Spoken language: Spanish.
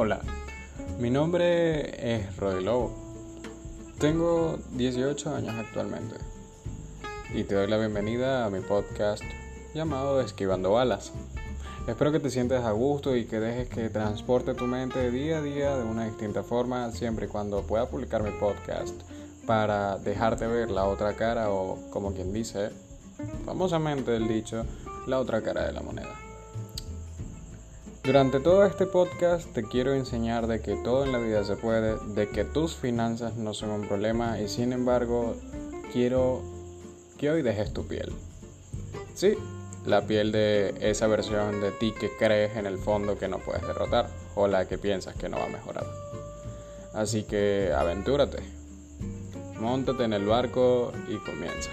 Hola, mi nombre es Roy Lobo. Tengo 18 años actualmente y te doy la bienvenida a mi podcast llamado Esquivando Balas. Espero que te sientas a gusto y que dejes que transporte tu mente día a día de una distinta forma, siempre y cuando pueda publicar mi podcast para dejarte ver la otra cara o, como quien dice, famosamente el dicho, la otra cara de la moneda. Durante todo este podcast te quiero enseñar de que todo en la vida se puede, de que tus finanzas no son un problema y sin embargo quiero que hoy dejes tu piel. Sí, la piel de esa versión de ti que crees en el fondo que no puedes derrotar o la que piensas que no va a mejorar. Así que aventúrate, montate en el barco y comienza.